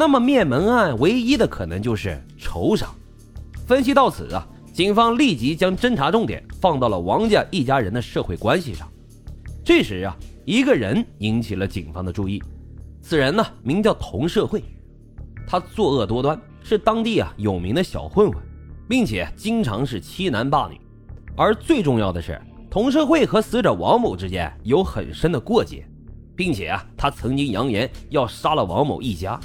那么灭门案唯一的可能就是仇杀。分析到此啊，警方立即将侦查重点放到了王家一家人的社会关系上。这时啊，一个人引起了警方的注意。此人呢，名叫童社会，他作恶多端，是当地啊有名的小混混，并且经常是欺男霸女。而最重要的是，童社会和死者王某之间有很深的过节，并且啊，他曾经扬言要杀了王某一家。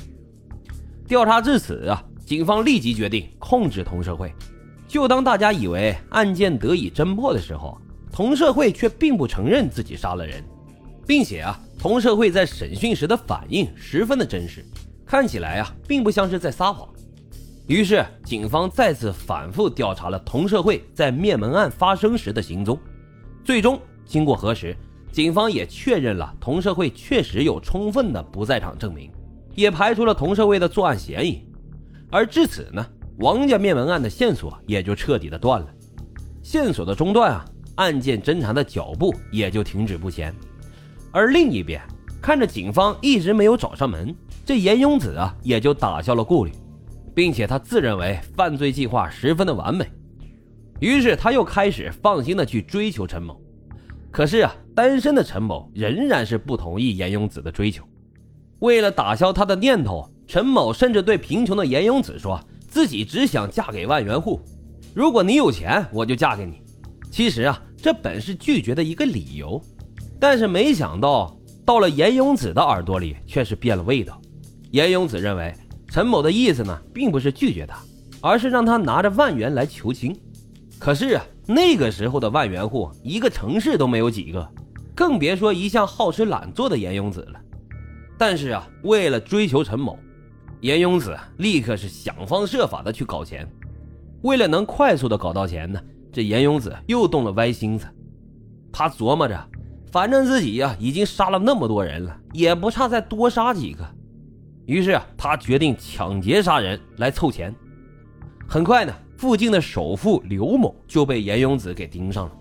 调查至此啊，警方立即决定控制同社会。就当大家以为案件得以侦破的时候，同社会却并不承认自己杀了人，并且啊。同社会在审讯时的反应十分的真实，看起来啊，并不像是在撒谎。于是，警方再次反复调查了同社会在灭门案发生时的行踪。最终，经过核实，警方也确认了同社会确实有充分的不在场证明，也排除了同社会的作案嫌疑。而至此呢，王家灭门案的线索也就彻底的断了。线索的中断啊，案件侦查的脚步也就停止不前。而另一边，看着警方一直没有找上门，这严永子啊也就打消了顾虑，并且他自认为犯罪计划十分的完美，于是他又开始放心的去追求陈某。可是啊，单身的陈某仍然是不同意严永子的追求。为了打消他的念头，陈某甚至对贫穷的严永子说自己只想嫁给万元户，如果你有钱，我就嫁给你。其实啊，这本是拒绝的一个理由。但是没想到，到了严永子的耳朵里却是变了味道。严永子认为陈某的意思呢，并不是拒绝他，而是让他拿着万元来求亲。可是啊，那个时候的万元户一个城市都没有几个，更别说一向好吃懒做的严永子了。但是啊，为了追求陈某，严永子立刻是想方设法的去搞钱。为了能快速的搞到钱呢，这严永子又动了歪心思，他琢磨着。反正自己呀已经杀了那么多人了，也不差再多杀几个。于是啊，他决定抢劫杀人来凑钱。很快呢，附近的首富刘某就被严永子给盯上了。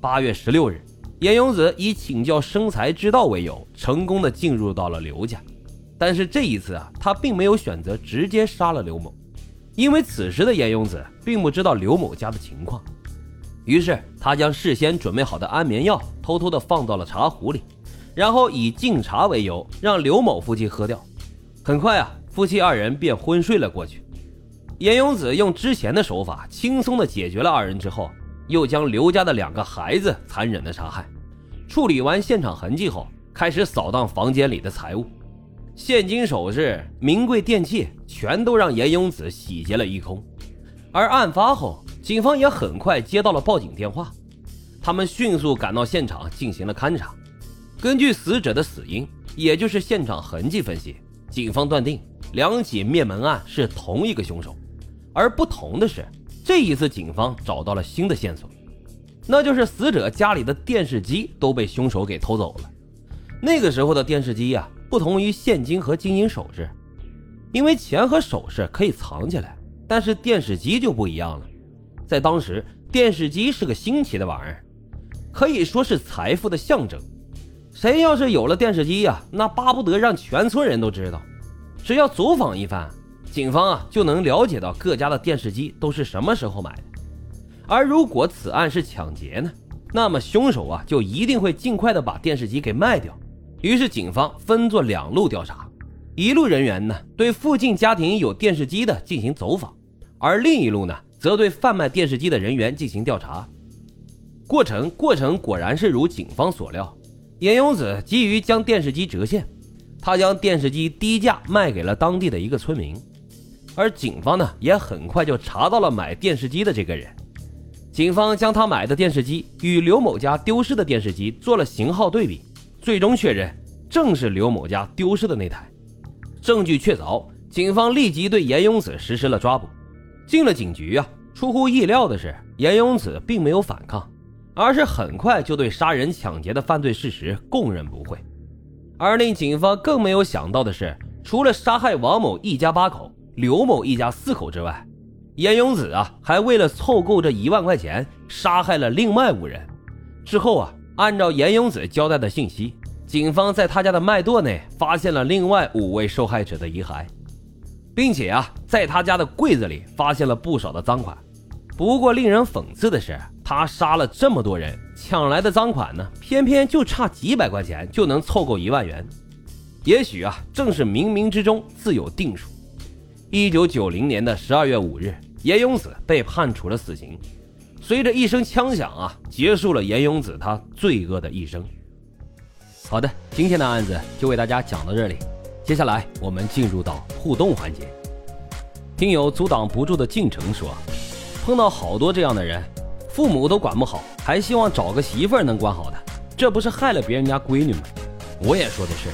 八月十六日，严永子以请教生财之道为由，成功的进入到了刘家。但是这一次啊，他并没有选择直接杀了刘某，因为此时的严永子并不知道刘某家的情况。于是他将事先准备好的安眠药偷偷的放到了茶壶里，然后以敬茶为由让刘某夫妻喝掉。很快啊，夫妻二人便昏睡了过去。严永子用之前的手法轻松的解决了二人之后，又将刘家的两个孩子残忍的杀害。处理完现场痕迹后，开始扫荡房间里的财物，现金、首饰、名贵电器全都让严永子洗劫了一空。而案发后。警方也很快接到了报警电话，他们迅速赶到现场进行了勘查。根据死者的死因，也就是现场痕迹分析，警方断定两起灭门案是同一个凶手。而不同的是，这一次警方找到了新的线索，那就是死者家里的电视机都被凶手给偷走了。那个时候的电视机呀，不同于现金和金银首饰，因为钱和首饰可以藏起来，但是电视机就不一样了。在当时，电视机是个新奇的玩意儿，可以说是财富的象征。谁要是有了电视机呀，那巴不得让全村人都知道。只要走访一番，警方啊就能了解到各家的电视机都是什么时候买的。而如果此案是抢劫呢，那么凶手啊就一定会尽快的把电视机给卖掉。于是，警方分作两路调查，一路人员呢对附近家庭有电视机的进行走访，而另一路呢。则对贩卖电视机的人员进行调查，过程过程果然是如警方所料，严永子急于将电视机折现，他将电视机低价卖给了当地的一个村民，而警方呢也很快就查到了买电视机的这个人，警方将他买的电视机与刘某家丢失的电视机做了型号对比，最终确认正是刘某家丢失的那台，证据确凿，警方立即对严永子实施了抓捕。进了警局啊！出乎意料的是，严永子并没有反抗，而是很快就对杀人抢劫的犯罪事实供认不讳。而令警方更没有想到的是，除了杀害王某一家八口、刘某一家四口之外，严永子啊还为了凑够这一万块钱，杀害了另外五人。之后啊，按照严永子交代的信息，警方在他家的麦垛内发现了另外五位受害者的遗骸。并且啊，在他家的柜子里发现了不少的赃款。不过令人讽刺的是，他杀了这么多人，抢来的赃款呢，偏偏就差几百块钱就能凑够一万元。也许啊，正是冥冥之中自有定数。一九九零年的十二月五日，严永子被判处了死刑。随着一声枪响啊，结束了严永子他罪恶的一生。好的，今天的案子就为大家讲到这里，接下来我们进入到互动环节。听友阻挡不住的进程说。碰到好多这样的人，父母都管不好，还希望找个媳妇儿能管好的，这不是害了别人家闺女吗？我也说的是，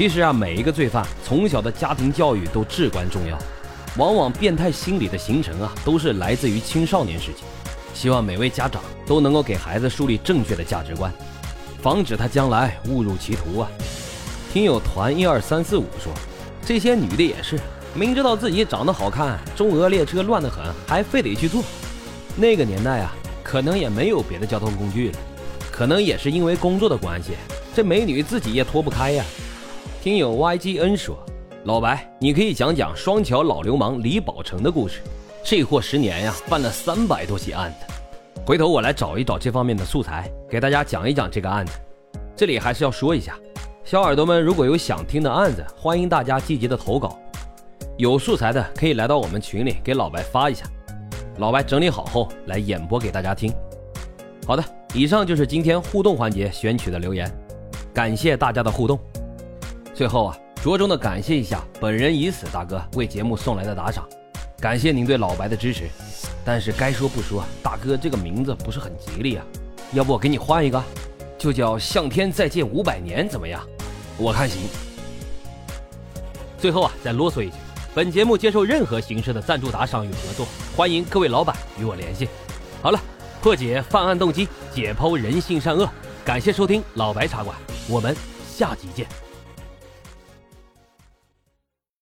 其实啊，每一个罪犯从小的家庭教育都至关重要，往往变态心理的形成啊，都是来自于青少年时期。希望每位家长都能够给孩子树立正确的价值观，防止他将来误入歧途啊。听友团一二三四五说，这些女的也是。明知道自己长得好看，中俄列车乱得很，还非得去坐。那个年代啊，可能也没有别的交通工具了，可能也是因为工作的关系，这美女自己也脱不开呀。听友 YGN 说，老白，你可以讲讲双桥老流氓李宝成的故事。这货十年呀，办了三百多起案子。回头我来找一找这方面的素材，给大家讲一讲这个案子。这里还是要说一下，小耳朵们如果有想听的案子，欢迎大家积极的投稿。有素材的可以来到我们群里给老白发一下，老白整理好后来演播给大家听。好的，以上就是今天互动环节选取的留言，感谢大家的互动。最后啊，着重的感谢一下本人已死大哥为节目送来的打赏，感谢您对老白的支持。但是该说不说，大哥这个名字不是很吉利啊，要不我给你换一个，就叫向天再借五百年怎么样？我看行。最后啊，再啰嗦一句。本节目接受任何形式的赞助、打赏与合作，欢迎各位老板与我联系。好了，破解犯案动机，解剖人性善恶，感谢收听老白茶馆，我们下集见。